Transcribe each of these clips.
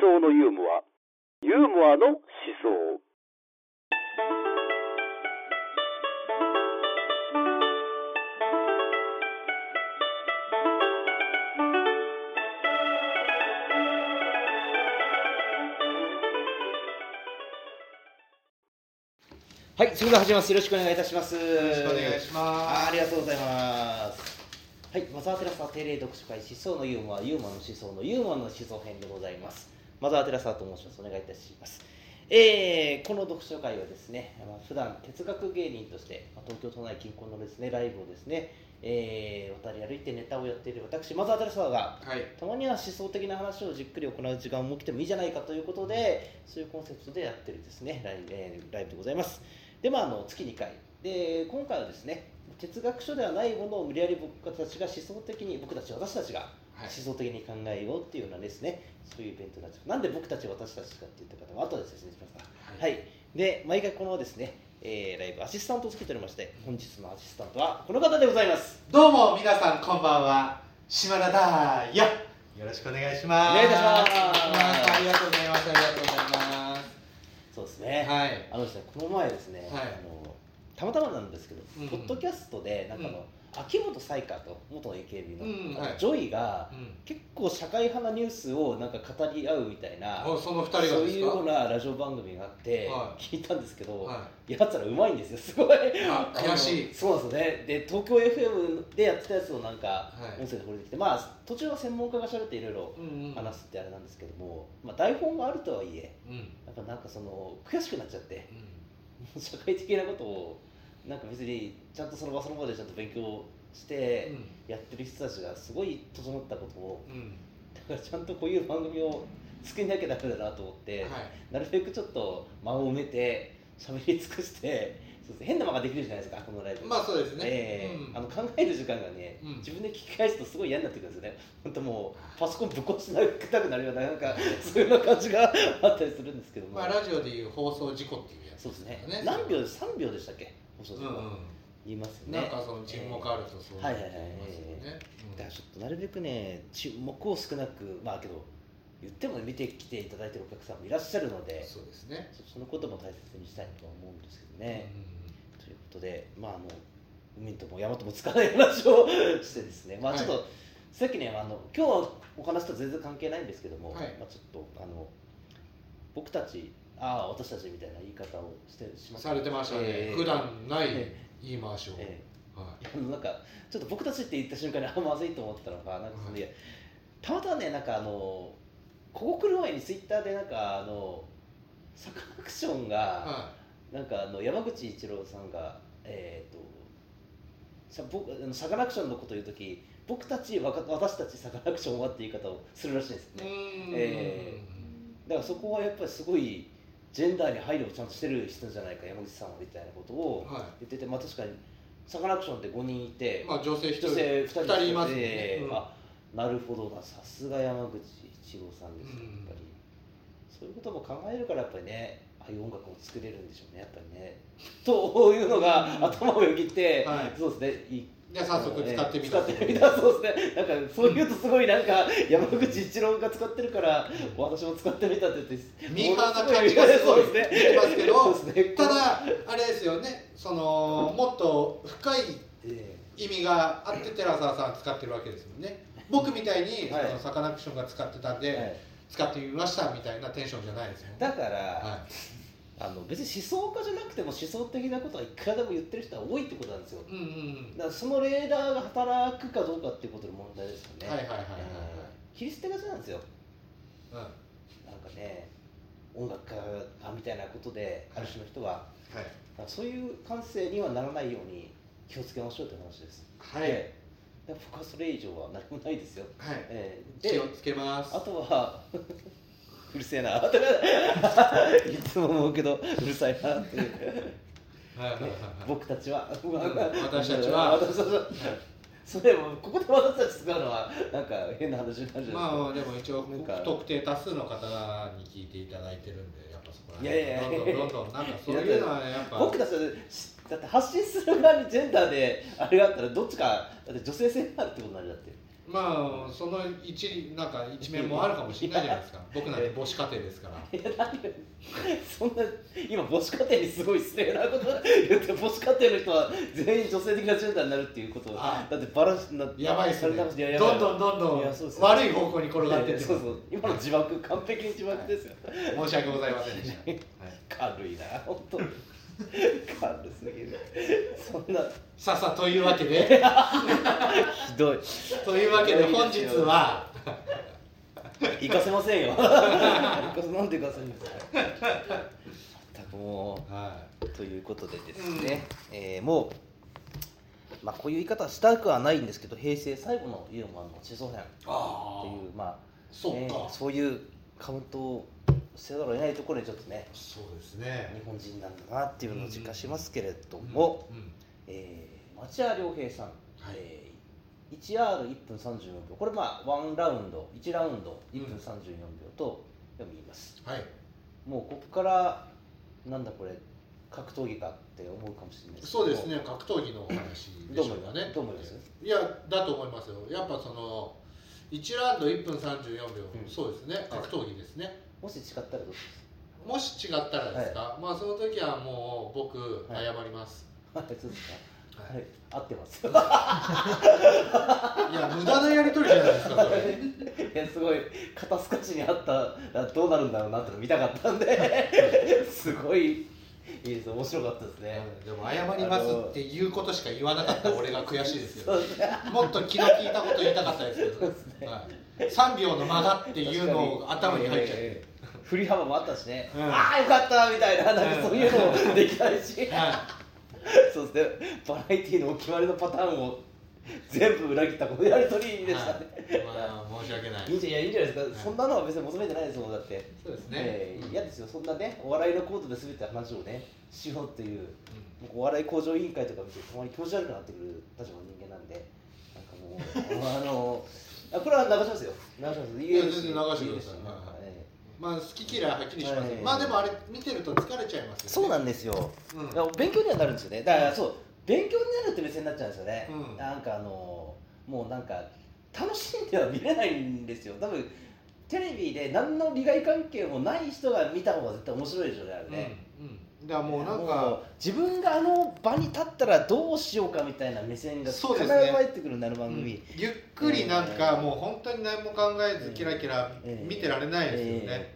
想のユーモアユーモアの思想はい、それでは始めます。よろしくお願いいたします。よろしくお願いしますありがとうございます。はい、マザーテラサ定例読書会思想のユーモア、ユーモアの思想のユーモアの思想編でございます。マザーテラサと申します。お願いいたします。えー、この読書会はですね、まあ、普段哲学芸人として、まあ、東京都内近郊のですねライブをですね、えー、渡り歩いてネタをやっている私、マザーテラサがはいたまには思想的な話をじっくり行う時間も来てもいいじゃないかということでそういうコンセプトでやってるですねライブ,、えーライブでございますでまああの月2回で今回はですね哲学書ではないものを無理やり僕たちが思想的に僕たち私たちがはい思想的に考えようっていうようなですねそういうイベントになっち。ゃうなんで僕たち私たちかって言った方は後で説明しますがはい。はい、で毎回このですね、えーライブアシスタントをつけておりまして本日のアシスタントはこの方でございます。どうも皆さんこんばんは。島田だよよろしくお願いします。お願いいたします。ありがとうございます。ありがとうございまそうですね、すはい。あのですね、この前ですね、はい。あのたまたまなんですけど、うん。ポッドキャストでなんかあの、うん秋元才加と元 AKB の、うん。はい。ジョイが、うん。結構社会派なニュースをなんか語り合うみたいな、おその二人がですか？そういうようなラジオ番組があって、はい。聞いたんですけど、はやつらうまいんですよ、すごい。あ悔しい。そうなんですよね。で、東京 FM でやってたやつをなんか、はい。音声で掘りてきて、まあ、途中は専門家が喋っていろいろ話すってあれなんですけども、まあ、台本があるとはいえ、うん。やっぱなんかその悔しくなっちゃってうん。社会的なことをなんか別にちゃんとその場その場でちゃんと勉強してやってる人たちがすごい整ったことをうん。だからちゃんとこういう番組を作んなきゃダメだなと思って、はい。なるべくちょっと間を埋めて喋り尽くして変な間ができるじゃないですかこのライブ、まあそうですね。ええ。うん。あの考える時間がね、うん。自分で聞き返すとすごい嫌になってくるんですよね。本当もうパソコンぶっ壊したくなるようななんか そういう感じがあったりするんですけども、まあラジオでいう放送事故っていうやつそうですね。ね何秒で3秒でしたっけ？放送時間、う。んうん。言いますよね。なんかその沈黙あるとそうはいはいはい言いますよねだからちょっとなるべくね沈黙を少なくまあけど言っても見てきていただいてるお客さんもいらっしゃるのうんでそうですね。そそのことも大切にしたいとは思うんですけどね、ということでまああの海とも山ともつかない話をしてですね。まあちょっと、はいさっきねあの今日お話と全然関係ないんですけども、はい。まあちょっとあの僕たちああ私たちみたいな言い方をしてしまされてましたね、えー普段ないえ言い回しを、えはい。あのなんかちょっと僕たちって言った瞬間にあまずいと思ったのがなんかその、はい。たまたまねなんかあのここ来る前にツイッターでなんかあのサカナクションが、はなんかあの山口一郎さんがえっ、とさ僕あのサカナクションのことを言う時僕たち私たちサカナクションはって言い方をするらしいんですい、ね、うん。え。だからそこはやっぱりすごいジェンダーに配慮をちゃんとしてる人じゃないか山口さんはみたいなことをは言ってて、まあ確かにサカナクションって5人いて、い、まあ女性一人。女性2人二人いますね、うん。えーあなるほどな。さすが山口一郎さんですやっぱり、そういうことも考えるからやっぱりねああいう音楽を作れるんでしょうねやっぱりね。というのがうん。頭をよぎって、はい。そうですねじゃあ早速使ってみた、えー使ってみた。そうですね。なんかそういうとすごいなんか山口一郎が使ってるから私も使ってみたって言ってミーハーな感じがすごい。そうですね。しますけどね。ただあれですよね。そのもっと深いえ意味があって寺澤さん使ってるわけですもんね。僕みたいに、はのサカナクションが使ってたんで、ーはい。使ってみましたみたいなテンションじゃないですもんね。だから、はあの別に思想家じゃなくても思想的なことはいくらでも言ってる人は多いってことなんですよ。い、うんうん。だからそのレーダーが働くかどうかっていうことの問題ですよね。はいはいはいはいはい。えー切り捨てがちなんですよ。うん。はなんかね音楽家みたいなことである種の人は、い。だからそういう感性にはならないように気をつけましょうって話です。はい、え僕はそれ以上は何もないですよ、はい。えーで気をつけます。あとはうるせえな。いつも思うけどうるさいな。っていうはいはいはいはい。僕たちは、私たちは。私たちは。それもここで私たち使うのはなんか変な話になるじゃないまあでも一応なんか不特定多数の方に聞いていただいてるんでやっぱそこらいやいやいや。どんどんどんどんなんかそういうのはねやっぱ。僕たちはだって発信する側にジェンダーであれがあったらどっちかだって女性性があるってことになるだってまあその一なんか一面もあるかもしれないじゃないですか。僕なんて母子家庭ですから。いや何よそんな今母子家庭にすごい失礼なこと言って母子家庭の人は全員女性的なジェンダーになるっていうことあだってバランスなやばいっすね。どんどんどんどん悪い方向に転がってってそうそう。今の自爆完璧に自爆ですよ。申し訳ございませんでした、は い軽いな本当軽すぎる。そんな。さあさあというわけで。ひどい。というわけで本日は。行かせませんよ。行かせなんで行かせるんですかもはうということでですね、えーもうまあこういう言い方はしたくはないんですけど平成最後のユーモアの地蔵編。ってあいうまあそっか。ねそういうカウントをせざるを得ないところにちょっとねそうですね。日本人なんだなっていうのを実感しますけれども、うんうんえー町屋良平さん、はい。えー 1R1 分34秒。これまあ1ラウンド1ラウンド1分34秒と読みます、はい。もうここからなんだこれ格闘技かって思うかもしれないそうですね。格闘技のお話でしょうかね。どう思います？いやだと思いますよ。やっぱその1ラウンド1分34秒、うん。そうですね。格闘技ですね、もし違ったらどうしもし違ったらですか、まあその時はもう僕はい。謝ります、はいそうですか。ははい。合ってます。い、や無駄なやり取りじゃないですかそれ。いやすごい。肩透かしにあったらどうなるんだろうなっての見たかったんで。すごいいいです面白かったですね、でも謝りますっていうことしか言わなかった俺が悔しいですけどもっと気の利いたこと言いたかったですけど、ねはい、3秒の間がっていうのを頭に入っちゃって、ええ振り幅もあったしね、うん。ああよかったみたいななんかそういうのもできないし、はそうですね。バラエティーのお決まりのパターンを 全部裏切ったこのやり取りいでしたね、まあ申し訳ない。いいんじゃいやいいんじゃないですか、はい。そんなのは別に求めてないですもんだって。そうですね、ええ嫌ですよそんなねお笑いのコードで全て話をねしようっていうう僕お笑い向上委員会とか見てたまに気持ち悪くなってくる立場の人間なんでなんかもうあの あこれは流しますよ。流します。いや全然流してくださいいいですよ。はいまあ好き嫌いはっきりしますよ、はい。まあでもあれ見てると疲れちゃいますよ、ね、そうなんですよ。うん。勉強にはなるんですよね。だからそう勉強になるって目線になっちゃうんですよね、うん。なんかあのもうなんか楽しんでは見れないんですよ。多分テレビで何の利害関係もない人が見た方が絶対面白いでしょうねあれね、うんうん、だからもうなんもかう自分があの場に立ったらどうしようかみたいな目線が必ずそうですね。入ってくるなる番うん。組、ゆっくりなんかもう本当に何も考えずキラキラええ見てられないですよね、え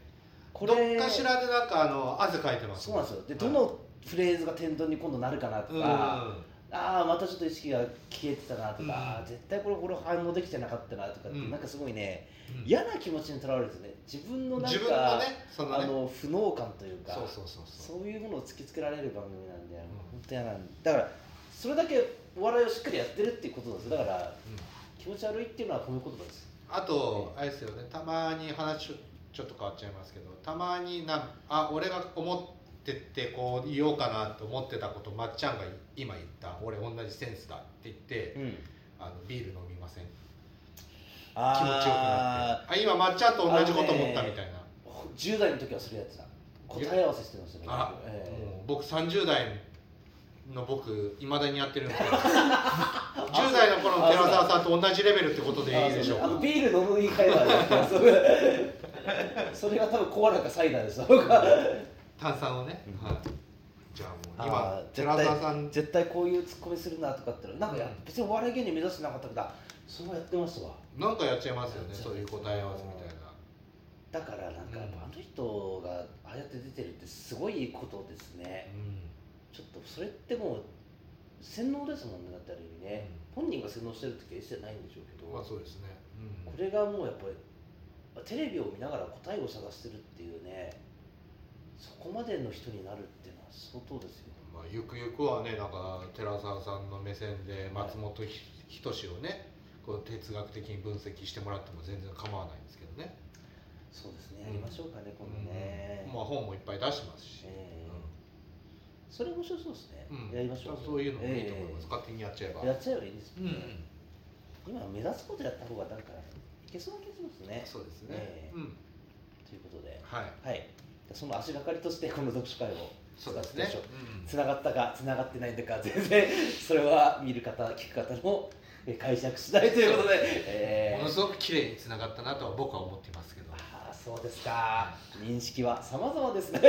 こどれっかしらでなんかあの汗かいてますそうなんですよ。ではいどのフレーズが天丼に今度なるかなとか、ああまたちょっと意識が消えてたなとか、うん。絶対これこれ反応できてなかったなとかって、うん。なんかすごいねうん。嫌な気持ちにとらわれてね自分のなんかのねそのね。あの不能感というかそうそうそうそう。いうものを突きつけられる番組なんで、ん。本当嫌なんだからそれだけお笑いをしっかりやってるっていうことなんですよ。だからうん気持ち悪いっていうのは褒め言葉ですあとあれですよねたまに話ちょちょっと変わっちゃいますけどたまになあ俺が思っててこう言おうかなと思ってたことまっちゃんが今言った。俺同じセンスだって言って、うん。あのビール飲みません。気あ持ちよくなって。あ今まっちゃんと同じこと思ったみたいな、10代の時はそれやってた。答え合わせしてましたねあ、僕30代の僕いまだにやってるんですけど10代の頃の寺澤さんと同じレベルってことでいいでしょうか。ビール飲む言い換えはやってますそれ が多分コアラかサイダーです。僕は炭酸をね、うん。はい、じゃあもうあ今ー寺澤さん。絶対こういうツッコミするなとかってなんかやうん。別にお笑い芸人目指してなかったけどそうやってましたわ。なんかやっちゃいますよねそう。いう答え合わせみたいな。だからなんかあの人がああやって出てるってすごいことですね。ちょっとそれってもう洗脳ですもんねだってある意味ね、本人が洗脳してる時は一切ないんでしょうけど、まあそうですね、これがもうやっぱりテレビを見ながら答えを探してるっていうねそこまでの人になるっていうのは相当ですよまあ、ゆくゆくはねなんか寺澤さんの目線で松本人志をねこう哲学的に分析してもらっても全然構わないんですけどね、そうですね、うんやりましょうかね今度ね、まあ本もいっぱい出してますし、ええ。それ面白そうですね、うん。やりましょう。そういうのもいいと思います、え勝手にやっちゃえば。えやっちゃえばいいですうん。もんね、今目指すことやった方がなんかいけそうな気がしますね。そうですね、ええ。うん。ということで。はい。はいその足がかりとしてこの読書会をそうですね。つながったかつながってないんだか全然 それは見る方聞く方のえ解釈次第ということで、えー。ものすごく綺麗につながったなとは僕は思ってますけど。ああそうですか。認識は様々ですね。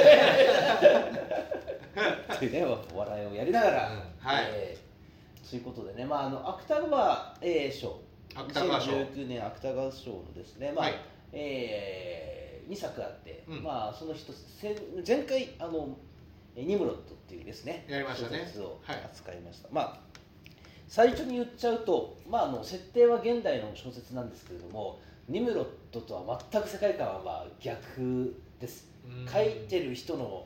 というねお笑いをやりながら、うんはい。えー。そういうことでね、まあ、あの芥川、えー賞芥川賞。2019年芥川賞のですね、まあはい。え2作あって、うん。まあ、その一つせ前回あのえーニムロットっていうですねやりましたね。小説をはい。扱いました、まあ最初に言っちゃうと、まあ、あの設定は現代の小説なんですけれどもニムロットとは全く世界観は逆です。うん。書いてる人の、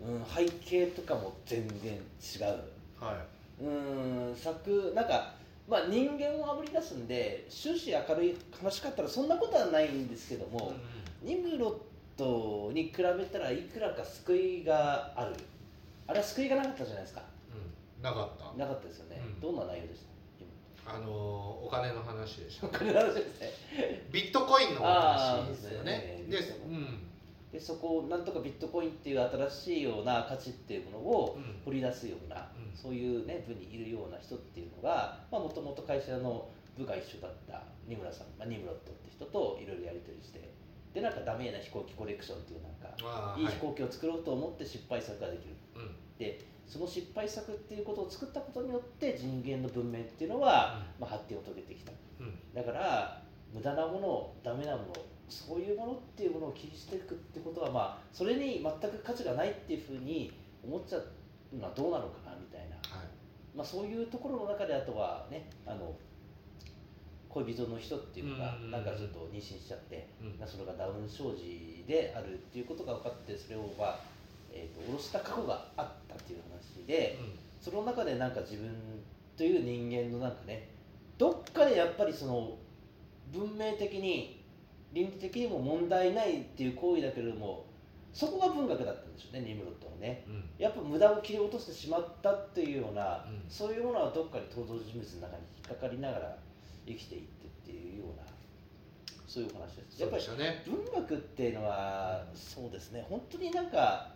うん、背景とかも全然違う。はうん作なんか、まあ、人間をあぶり出すんで終始明るい話かったらそんなことはないんですけどいも、ニムロットに比べたらいくらか救いがある？あれは救いがなかったじゃないですか。うんなかった。なかったですよね、うん。どんな内容でした？あのーお金の話でした。お金の話で。すねビットコインのお話ですよね。ね。でビットコイン。うん。でそこをなんとかビットコインっていう新しいような価値っていうものをうん。掘り出すような、うん。そういうね部にいるような人っていうのがもともと会社の部が一緒だった二村さん、まあ、ニムロットって人といろいろやり取りしてでなんかダメな飛行機コレクションっていうなんかい。い飛行機を作ろうと思って失敗作ができる。うん。でその失敗作っていうことを作ったことによって人間の文明っていうのは、まあ、発展を遂げてきた。うん。だから無駄なものダメなものそういうものっていうものを切り捨てていくってことはまあそれに全く価値がないっていうふうに思っちゃうのはどうなのかなみたいな、はい。まあ、そういうところの中であとはねあの恋人の人っていうのがうん。なんかちょっと妊娠しちゃって、うん。まあそれがダウン症児であるっていうことが分かってそれをまあ、えー、と下ろした過去があったっていう話で、その中でなんか自分という人間のなんかねどっかでやっぱりその文明的に倫理的にも問題ないっていう行為だけれどもそこが文学だったんでしょうねニムロットはね。うん。やっぱ無駄を切り落としてしまったっていうような、うん。そういうものはどっかに登場人物の中に引っかかりながら生きていってっていうようなそういうお話です。やっぱり文学っていうのはそうですね。本当になんか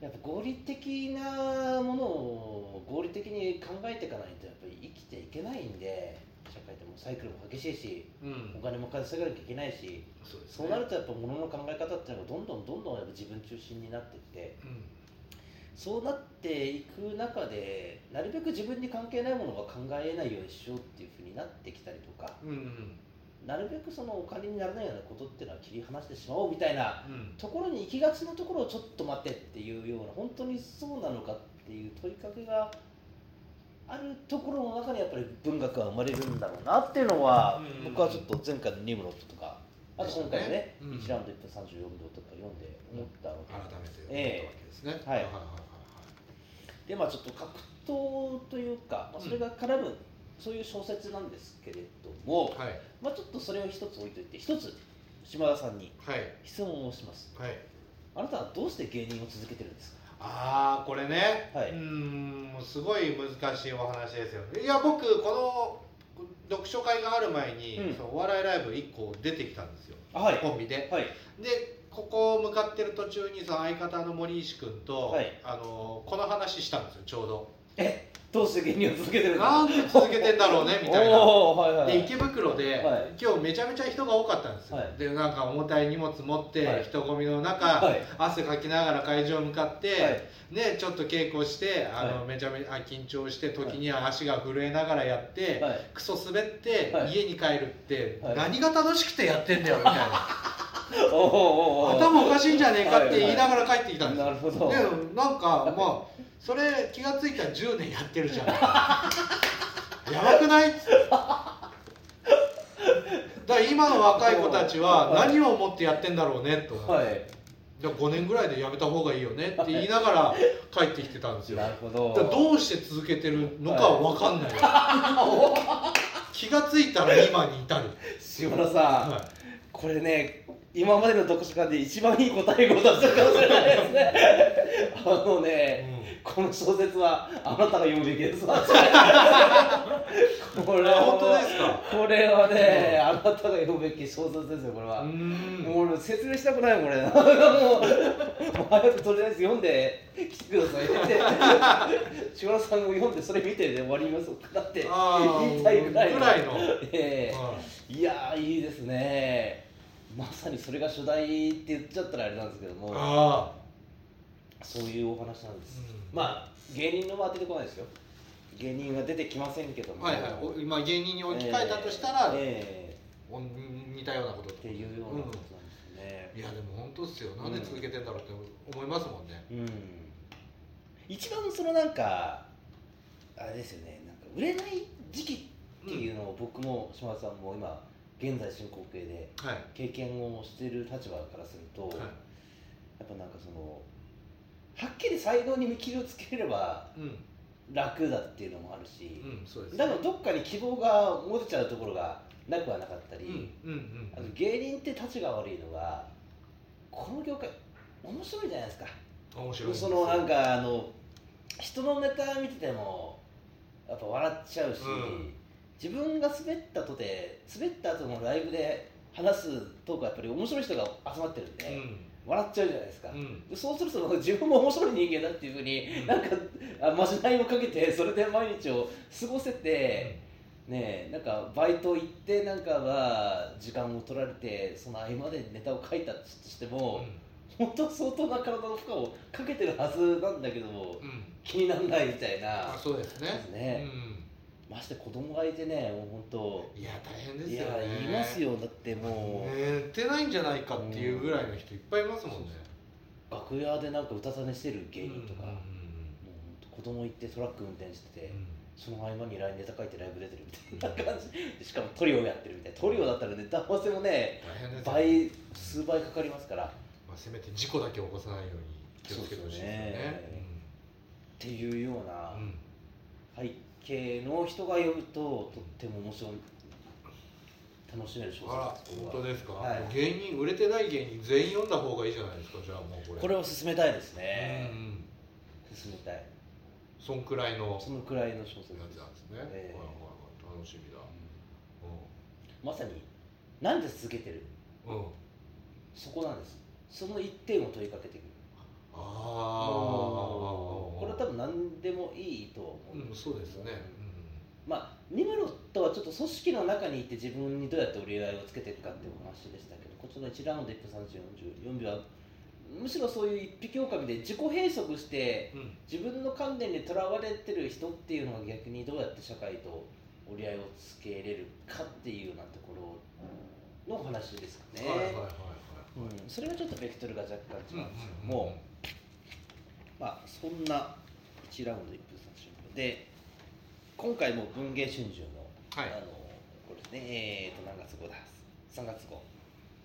やっぱ合理的なものを合理的に考えていかないとやっぱり生きていけないんで社会でもサイクルも激しいしうん。お金も稼がなきゃいけないしそうね。なるとやっぱ物の考え方っていうのがどんどんどんどんやっぱ自分中心になっていってうんそうなっていく中でなるべく自分に関係ないものが考えないようにしようっていうふうになってきたりとかうんうんなるべくそのお金にならないようなことっていうのは切り離してしまおうみたいなうん。ところに行きがちなところをちょっと待ってっていうような本当にそうなのかっていう問いかけがあるところの中にやっぱり文学が生まれるんだろうなっていうのは、うん。僕はちょっと前回のニムロットとかあと今回のねうん1ラウンド1分34秒とか読んで思ったので、改めて思ったわけですね、はいはいはいでまあちょっと格闘というか、まあ、それが絡む、そういう小説なんですけれども、はい。はいまあ、ちょっとそれを一つ置いといて一つ島田さんにはい。質問をします。はい。あなたはどうして芸人を続けてるんですか？ああこれね、はい。うーんすごい難しいお話ですよね。いや僕この読書会がある前に、うん。そのお笑いライブ1個出てきたんですよ、あはい。コンビで。はい。でここ向かってる途中にその相方の森石君と、はい。あのこの話したんですよちょうど。えどうして芸人を続けてるなんで続けてんだろうねみたいな。はいはいで池袋で、はい。今日めちゃめちゃ人が多かったんですよ、はい。でなんか重たい荷物持って、はい。人混みの中、はい。汗かきながら会場向かって、はい。ね、ちょっと稽古してあの、はい。めちゃめちゃ緊張して時には足が震えながらやって、はい。クソ滑って、はい。家に帰るって、はい。何が楽しくてやってんだよみたいな 頭おかしいんじゃねえかって言いながら帰ってきたんです。よ、なるほど。でなんかまあそれ気がついたら10年やってるじゃん。やばくないっつって。だから今の若い子たちははい。何を思ってやってんだろうねと、はい。じゃあ5年ぐらいでやめた方がいいよねって言いながら帰ってきてたんですよ。なるほど。どうして続けてるのかは分かんない、気がついたら今に至る、島田さん、はこれね今までの読書会で一番いい答えを出したかもしれないですね。あのいね、この小説はあなたが読むべきです。これあ本当ですか？これはね、あなたが読むべき小説ですよこれは、うん。もう説明したくないもん俺もう早くとりあえず読んで来てくださいって。千原さんも読んでそれ見てで終わります。かって言いたいぐらいの。ええ。はい。いやーいいですねまさにそれが初代って言っちゃったらあれなんですけどもあそういうお話なんです、うん。まあ芸人のは出てこないですよ。芸人は出てきませんけども。あはいはい。お今芸人に置き換えたとしたら、ええお似たようなこと。っていうようなことなんですね、いやでも本当っすよ。なんで続けてんだろうって思いますもんね、うん。一番そのなんかあれですよね。なんか売れない時期っていうのを僕も島田さんも今現在進行形ではい。経験をしている立場からすると、はい。やっぱなんかそのはっきり才能に見切りをつければうん。楽だっていうのもあるし、うんそうだからどっかに希望が持てちゃうところがなくはなかったり、あと芸人って立ちが悪いのがこの業界面白いじゃないですか。面白いそのなんかあの人のネタ見ててもやっぱ笑っちゃうし、うん自分が滑ったとて滑った後のライブで話すトークはやっぱり面白い人が集まってるんで、笑っちゃうじゃないですか、うん。そうすると自分も面白い人間だっていうふうに、うんなん。かあまじないをかけてそれで毎日を過ごせて、ねえなんかバイト行ってなんかは時間を取られてその合間でネタを書いたとしても、本当は相当な体の負荷をかけてるはずなんだけど気にならないみたいなあそうですね。そうですねまして子供がいてねもう本うんいや大変ですよね。いますよ。だってもう、寝てないんじゃないかっていうぐらいの人いっぱいいますもんね。楽屋でなんか歌た寝してる芸人とか、うんもう本当子供行ってトラック運転してて、その合間にラインネタ書いてライブ出てるみたいな感じ。でしかもトリオやってるみたいな。トリオだったらネタ合わせもね大変ですよ倍数倍かかりますから。まあ、せめて事故だけ起こさないように気をつけてほしいですよね。っていうようなうんうん背景の人が読むととっても面白い楽しめる小説。あら本当ですか、はい。芸人売れてない芸人全員読んだ方がいいじゃないですかじゃあもうこれ。これを進めたいですね。うんうん。進めたい。そんくらいの。やそのくらいの小説つなんですね、ええ。はいはいはい楽しみだ。まさになんで続けてる？うん、うん、そこなんです。その一点を問いかけてくる。ああこれは多分何でもいいと思う。うんん、そうですね、まあニムロとはちょっと組織の中にいて自分にどうやって折り合いをつけていくかっていうお話でしたけどこっちの1ラウンド1分3044秒。はむしろそういう一匹狼で自己閉塞してうん。うん自分の観念にとらわれてる人っていうのが逆にどうやって社会と折り合いをつけれるかっていうようなところのお話ですかね、はいはいはいはいうん、それがちょっとベクトルが若干違うんですけどうんうんも、まあそんな1ラウンド1分30秒で今回も文藝春秋の,、はい。あのこれですね。えー、と何月号だ？3月号。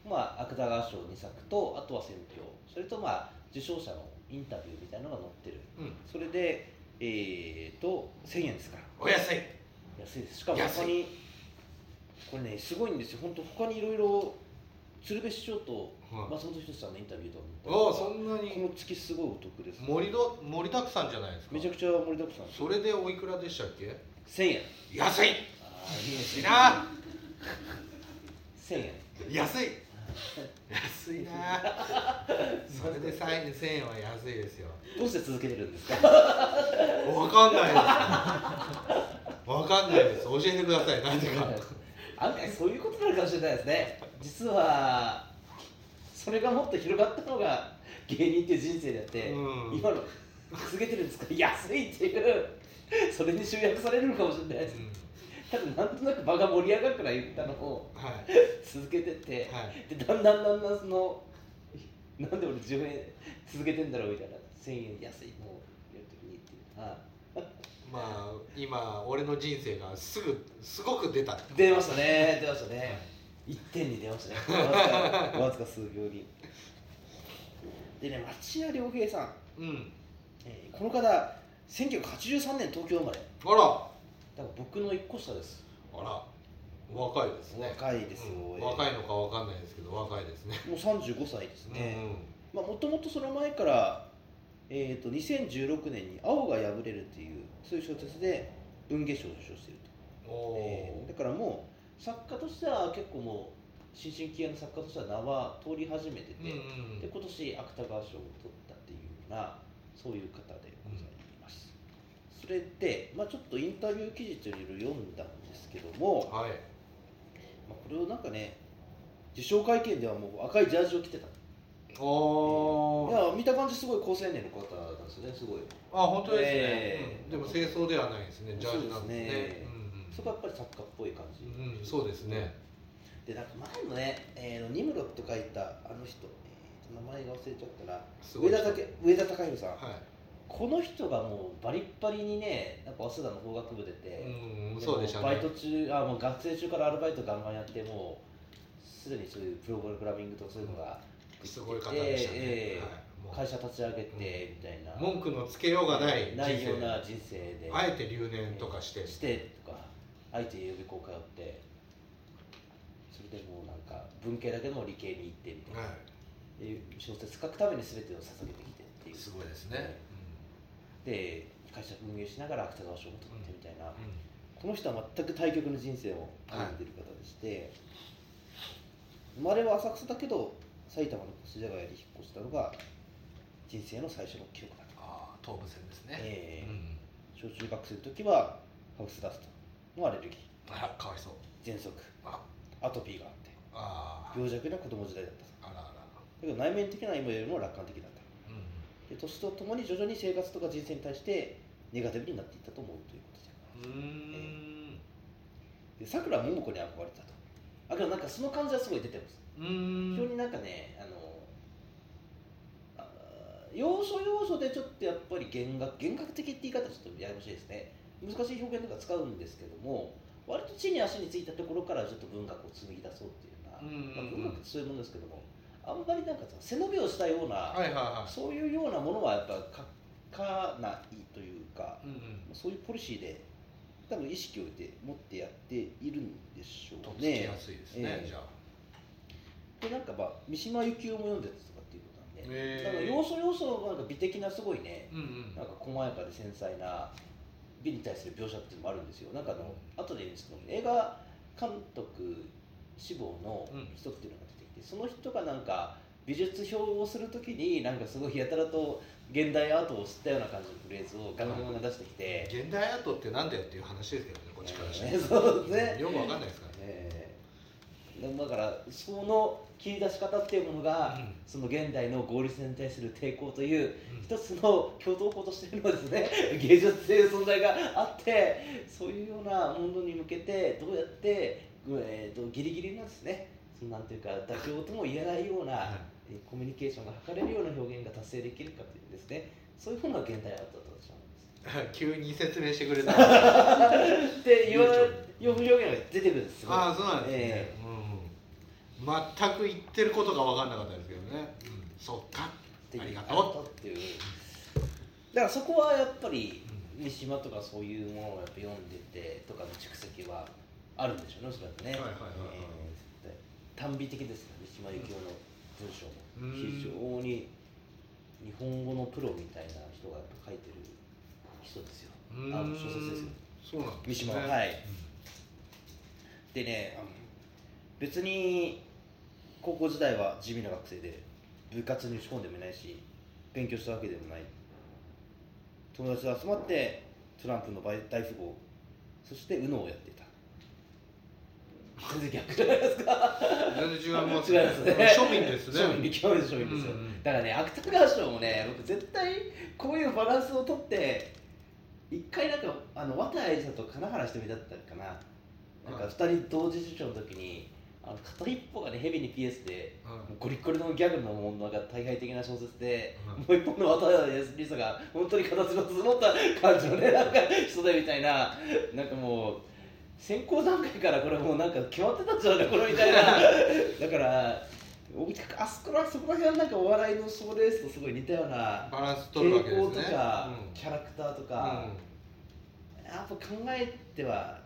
まあ芥川賞2作とあとは選評それとまあ受賞者のインタビューみたいなのが載ってる。うん。それでえー、と1000円ですから。お安い。安いです。しかも他にこれねすごいんですよ。本当他にいろいろ鶴瓶師匠とはい。松本人志さんのインタビューとああそんなこにの月すごいお得です盛りど盛りだくさんじゃないですか。めちゃくちゃ盛りだくさんそれでおいくらでしたっけ？1000円。安い。ああいいですいいな。1000円。安い。安いな。それで3円1000円は安いですよ。どうして続けてるんですか？わかんないです。わかんないです。教えてくださいなんでか。案外そういうことなのかもしれないですね。実はそれがもっと広がったのが芸人っていう人生であって、うん。今の続けてるんですか？安いっていう。それに集約されるのかもしれないです。うん。多分なんとなく場が盛り上がるから言ったのをはい。続けてって、はい。でだんだんだんだんそのなんで俺10円続けてんだろうみたいな。1000円安いもうやるときにっていうあ まあ今俺の人生がすぐすごく出た出ましたね。出ましたね1点に出ましたね。わずかわずか数秒に。でね町屋良平さん、うん。えーこの方1983年東京生まれ。あら。だから僕の1個下です。あら。若いですね。若いですよ、うん。若いのかわかんないですけど若いですね。もう35歳ですね、うんまあもともとその前から、えー、と2016年に「青が破れる」っていうそういう小説で文芸賞を受賞していると、えーだからもう作家としては結構もう新進気鋭の作家としては名は通り始めてて、うんうんで今年芥川賞を取ったっていうようなそういう方でございます、それで、まあ、ちょっとインタビュー記事というのを読んだんですけども、はい。まあ、これをなんかね受賞会見ではもう赤いジャージを着てた。いおーや見た感じすごい高青年の方なんですよねすごい。あ本当ですね、えーうん。でも清掃ではないですねジャージなんですね。ねうんうんそこはやっぱり作家っぽい感じ、うん、そうですね。でなんか前のね、えー、ニムロット書いたあの人、えーと名前が忘れちゃったなすごい人。上田武上田隆弘さん、はい。この人がもうバリッバリにねなんか早稲田の法学部出て、うんでそうでしたね。バイト中あもう学生中からアルバイトガンガンやってもうすでにそういうプログラミングとかそういうのがすごい方でしたね、ええはい。会社立ち上げてみたいな、文句のつけようがない人ない生ような人生で。あえて留年とかして。してとか相手予備校通ってそれでもうなんか文系だけども理系に行ってみたいな、はで小説書くために全てを捧げてきてっていい、う。すごいですね、で会社運営しながら芥川賞も取ってみたいな、うん。うんこの人は全く対極の人生を歩んでいる方でして、生まれは浅草だけど埼玉の越谷に引っ越したのが人生の最初の記憶だと、ああ東武線ですね、ええ。うん。小中学生の時はハウスダストのアレルギー。あらかわいそう。喘息。あ。アトピーがあって。あー病弱な子供時代だった。とあらあら。だけど内面的な今よりも楽観的だった。うんで年とともに徐々に生活とか人生に対してネガティブになっていったと思うということじゃうーん。でさくらももこに憧れたと。あけどなんかその感じはすごい出てます。うーん。非常になんかねあのあ要所要所でちょっとやっぱり弦楽弦楽的って言い方はちょっとややこしいですね難しい表現とか使うんですけども割と地に足についたところからちょっと文学を紡ぎ出そうっていうような、うんうんうん。まあ、文学ってそういうものですけどもあんまりなんか背伸びをしたような、はいはいはい。そういうようなものはやっぱ書かないというか、うんうんそういうポリシーで多分意識を置いて持ってやっているんでしょうね。や。すいですね、ええ。じゃあ。でなんかまあ三島由紀夫も読んでたとかっていうことなんで、へえだから要所要所のなんか美的なすごいね、うんうんなんか細やかで繊細な美に対する描写っていうのもあるんですよ。なんかあの後で言うんですけど映画監督志望の人っていうのが出てきて、その人がなんか美術表をするときになんかすごいやたらと現代アートを知ったような感じのフレーズをガンガン出してきて、現代アートってなんだよっていう話ですけどねこっちからして、ええそうですね。よくわかんないですかだからその切り出し方っていうものが、うん。その現代の合理性に対する抵抗といううん一つの共同法としているのはですね。芸術という存在があってそういうようなものに向けてどうやって、えー、とギリギリのですね。そのなんていうか妥協とも言えないような、えーコミュニケーションが図れるような表現が達成できるかというですね。そういうふうな現代アートだと私は思うんです。急に説明してくれた。って言われ表現が出てくるんですよ。ああそうなんですね、えうん、全く言ってることが分かんなかったですけどね、うん、そっか。えありがとう。っていう。だからそこはやっぱり三島とかそういうものをやっぱ読んでてとかの蓄積はあるんでしょうねおそらくね、はいはいはいはいえー短美的ですよ三島由紀夫の文章も。うん。非常に日本語のプロみたいな人が書いてる人ですよ。あの小説ですよ。そうなんです三島ははい。でねあの別に高校時代は地味な学生で部活に打ち込んでもいないし勉強したわけでもない。友達と集まってトランプの大大富豪そして UNO をやっていた。全然逆じゃないですか？全然違いますね。庶民ですね。庶民極めて庶民です。よ、うんうん。だからね芥川賞もね僕絶対こういうバランスをとって一回なんかあの綿谷さんと金原ひとみだったかな。なんかはい。二人同時受賞の時にあの片一方がねヘビにピエスでうんもうゴリッゴリのギャグのものが大敗的な小説で、うんもう一本の綿谷りさが本当に形の整った感じのねなんか人だみたいななんかもう選考段階からこれもうなんか決まってたんじゃないかこれみたいな。だからあそこらそこら辺はなんかお笑いの賞レースとすごい似たようなバランス取るわけですね。傾向とか、うん。キャラクターとか、やっぱ考えては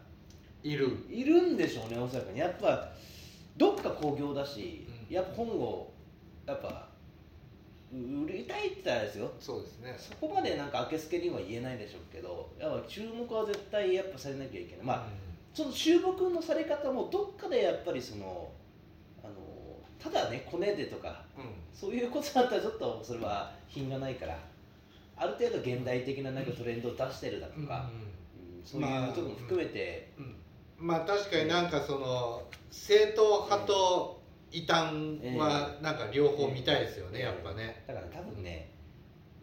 うんいる。いるんでしょうねおそらくね。やっぱどっか興行だし、うん。やっぱ本をやっぱ売りたいって言ったらですよ。そうですね。そこまでなんかあけすけには言えないでしょうけどやっぱ注目は絶対やっぱされなきゃいけない。まあ、その注目のされ方もどっかでやっぱりそのあのただねコネでとかうん。そういうことだったらちょっとそれは品がないからある程度現代的ななんかトレンドを出してるだとか、うんそういうとこも含めて、うんまあ確かになんかその正統派と異端はなんか両方見たいですよね、ええやっぱね、だから多分ね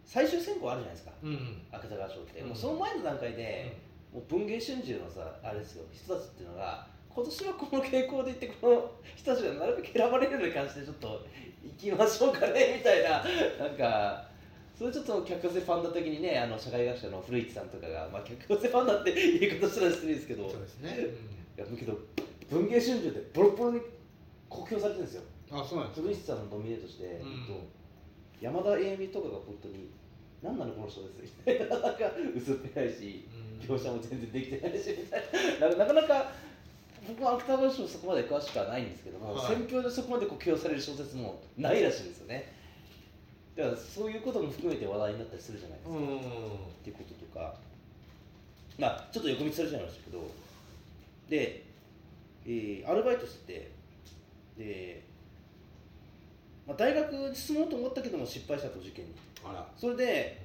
最終選考あるじゃないですか。うん。芥川賞って、うん。もうその前の段階で、もう文芸春秋のさあれですよ人たちっていうのが今年はこの傾向でいってこの人たちがなるべく選ばれるような感じでちょっと行きましょうかねみたいななんかそれちょっと客寄せファンダ的にねあの社会学者の古市さんとかが、まあ、客寄せファンダって言い方したら失礼ですけどそうですね、いやだけど文芸春秋ってボロボロに酷評されてるんですよ。あそうなんです古市さんをノミネートして、ん。えっと山田栄美とかが本当に何なのこの人ですみたいななんか薄っぺらいし描写も全然できてないしみたいな。ななかなか僕は芥川賞そこまで詳しくはないんですけども、はい。選評でそこまで酷評される小説もないらしいんですよねだからそういうことも含めて話題になったりするじゃないですか、うん。っていうこととか。まあちょっと横道されちゃいましたけど。で、えーアルバイトしてて。で、まあ、大学に進もうと思ったけども失敗したと受験に。あら。それで、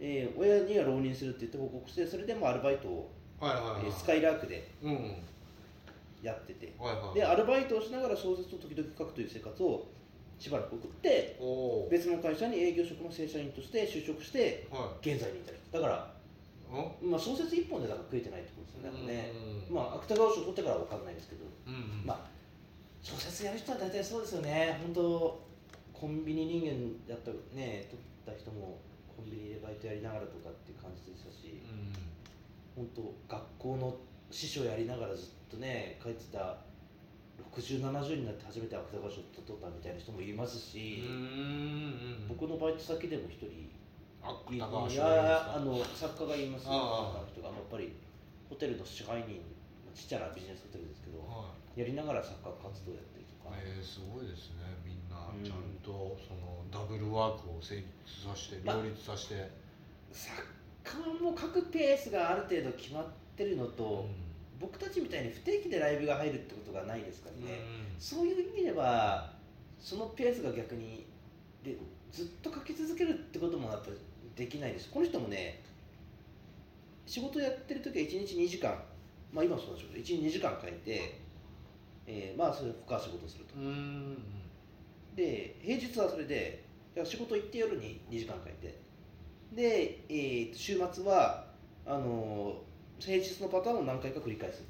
えー親には浪人するって言って報告してそれでもアルバイトを、はいはいはいえースカイラークでやってて。はいはい。でアルバイトをしながら小説を時々書くという生活をしばらく送って別の会社に営業職の正社員として就職しては現在に至るだからいまあ、小説一本でだから食えてないってことですよね、ねうんまあ、芥川賞取ってからは分かんないですけど、うんうん。まあ、小説やる人は大体そうですよね、本当、コンビニ人間やった、ね、取った人も、コンビニでバイトやりながらとかっていう感じでしたし、うん本当、学校の師匠やりながらずっとね、書いてた、60、70になって初めて芥川賞取ったみたいな人もいますし、うん僕のバイト先でも一人、いやあの作家がいますあああ。の人がやっぱりホテルの支配人まあちっちゃなビジネスホテルですけどはい。やりながら作家活動やったりとか、えー、すごいですねみんな。うん。ちゃんとそのダブルワークを成立させてまあ両立させて、作家も書くペースがある程度決まってるのと、うん僕たちみたいに不定期でライブが入るってことがないですからね、うん。そういう意味ではそのペースが逆にでずっと書き続けるってこともやっぱりできないです。この人もね仕事やってる時は1日2時間。まあ今もそうなんでしょうけど1日2時間書いて、えーまあそれで他は仕事すると。うんで平日はそれで仕事行って夜に2時間書いて。で、えー週末はあのー平日のパターンを何回か繰り返す。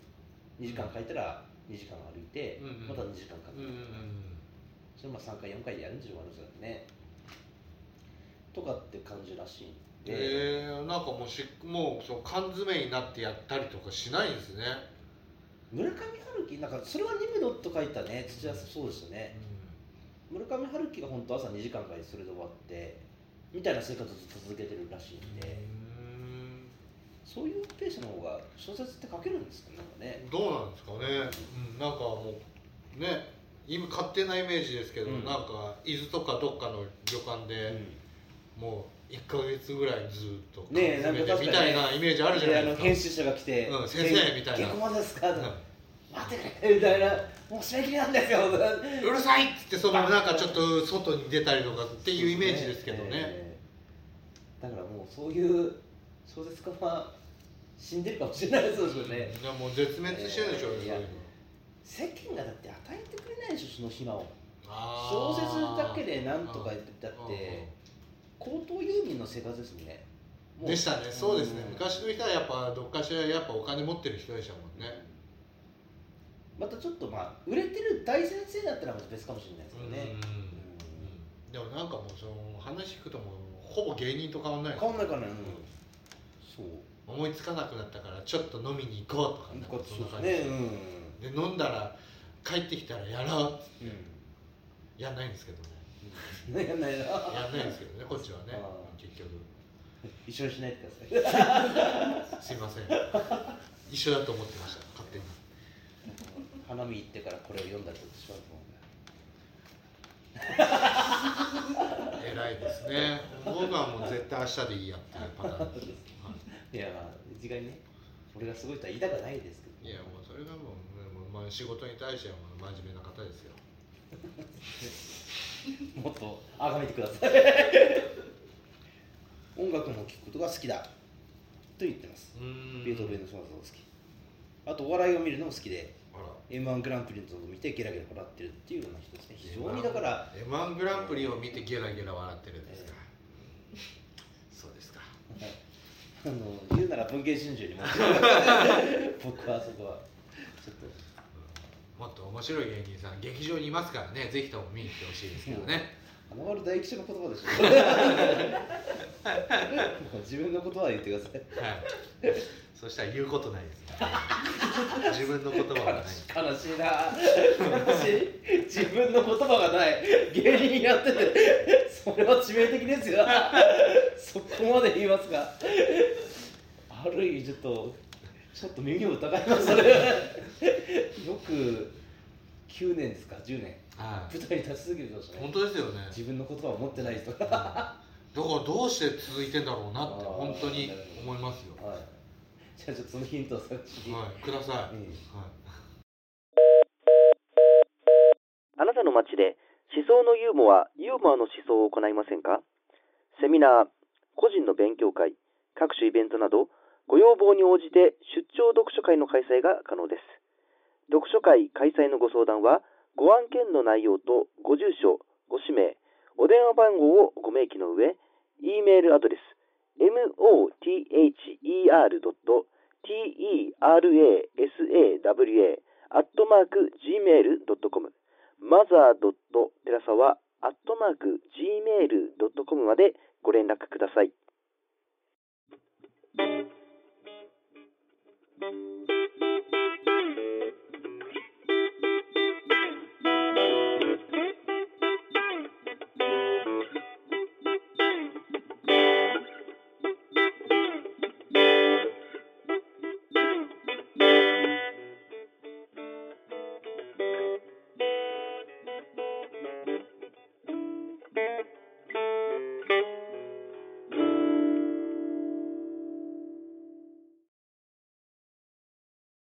2時間書いたら2時間歩いて、うんうん。また2時間書く、うんうんそれまあ3回4回でやるんでしょうがないですからね。とかって感じらしいんで、えー、なんかもうしもうその缶詰になってやったりとかしないんですね、村上春樹なんかそれはニムドッと書いたね。土屋さんそうですよね。村上春樹が本当朝2時間書いてそれで終わってみたいな生活をずっと続けてるらしいんで、うんそういうペースの方が小説って書けるんですかねどうなんですかね、うん、なんかもうね今勝手なイメージですけど、うん。なんか伊豆とかどっかの旅館で、もう1か月ぐらいずっと缶詰みたいなイメージあるじゃないですか。であの編集者が来てうん先生みたいな。結婚までですか?」うん。待ってくれ」みたいな「もう締め切りなんですよ」うるさいっつってそのなんかちょっと外に出たりとかっていうイメージですけどね。えー。だからもうそういう小説家は死んでるかもしれないですよね。いやもう絶滅してるでしょうや世間がだって与えてくれないでしょその暇を。あ小ー説だけでなんとか言ってだって高等遊民の生活ですね。でしたね。そうですね、ん昔の人はやっぱどっかしらやっぱお金持ってる人でしたもんね。またちょっとまあ売れてる大先生だったらまた別かもしれないですけどね、うんでもなんかもうその話聞くともうほぼ芸人と変わんない変わんないかな、うん、そう。思いつかなくなったからちょっと飲みに行こうとかなんかそんな感ね。じで飲んだら帰ってきたらやろうっつって。うん、やんないんですけどね。うん、やんないな。やんないんですけどねこっちはね結局。一緒にしないでください。すいません。一緒だと思ってました勝手に。花見行ってからこれを読んだりとかしますもんね。偉いですね。僕はもう絶対明日でいいやっていうパターンです、はいやまあ一概にね俺がすごいとは言いたくないですけど。い、いやもうそれがもうもう、まあ、仕事に対してはもう真面目な方ですよ。もっと崇めてください。音楽も聴くことが好きだと言ってます。うーん。ベートーベンのソナタが好き。あとお笑いを見るのも好きで m 1グランプリのとこ見てゲラゲラ笑ってるっていうような人ですね非常にだから m 1グランプリを見てゲラゲラ笑ってるんですか、そうですかあの言うなら文藝春秋にも 僕はそこは。ちょっともっと面白い芸人さん劇場にいますからね。ぜひとも見に来てほしいですけどね花丸大吉の言葉でしょ。自分の言葉は言ってください。はい。そしたら言うことないです。自分の言葉がない。悲しいな。悲しい。自分の言葉がない。芸人やっててそれは致命的ですよ。そこまで言いますか。ある意味ちょっとちょっと耳を疑いますそれよく9年ですか？10年はい。舞台に立ち続けてましたね。本当ですよね。自分の言葉を持ってない人が。だからどうして続いてんだろうなって本当に思いますよ。はい。じゃあちょっとそのヒントを探しに、はい。ください、うん。はい。あなたの街で思想のユーモア、ユーモアの思想を行いませんか？セミナー、個人の勉強会、各種イベントなど、ご要望に応じて出張読書会の開催が可能です。読書会開催のご相談は、ご案件の内容とご住所、ご氏名、お電話番号をご明記の上、e メールアドレス、mothersAwa アットマーク gmail.com マザーテラサはアットマーク gmail.com までご連絡ください。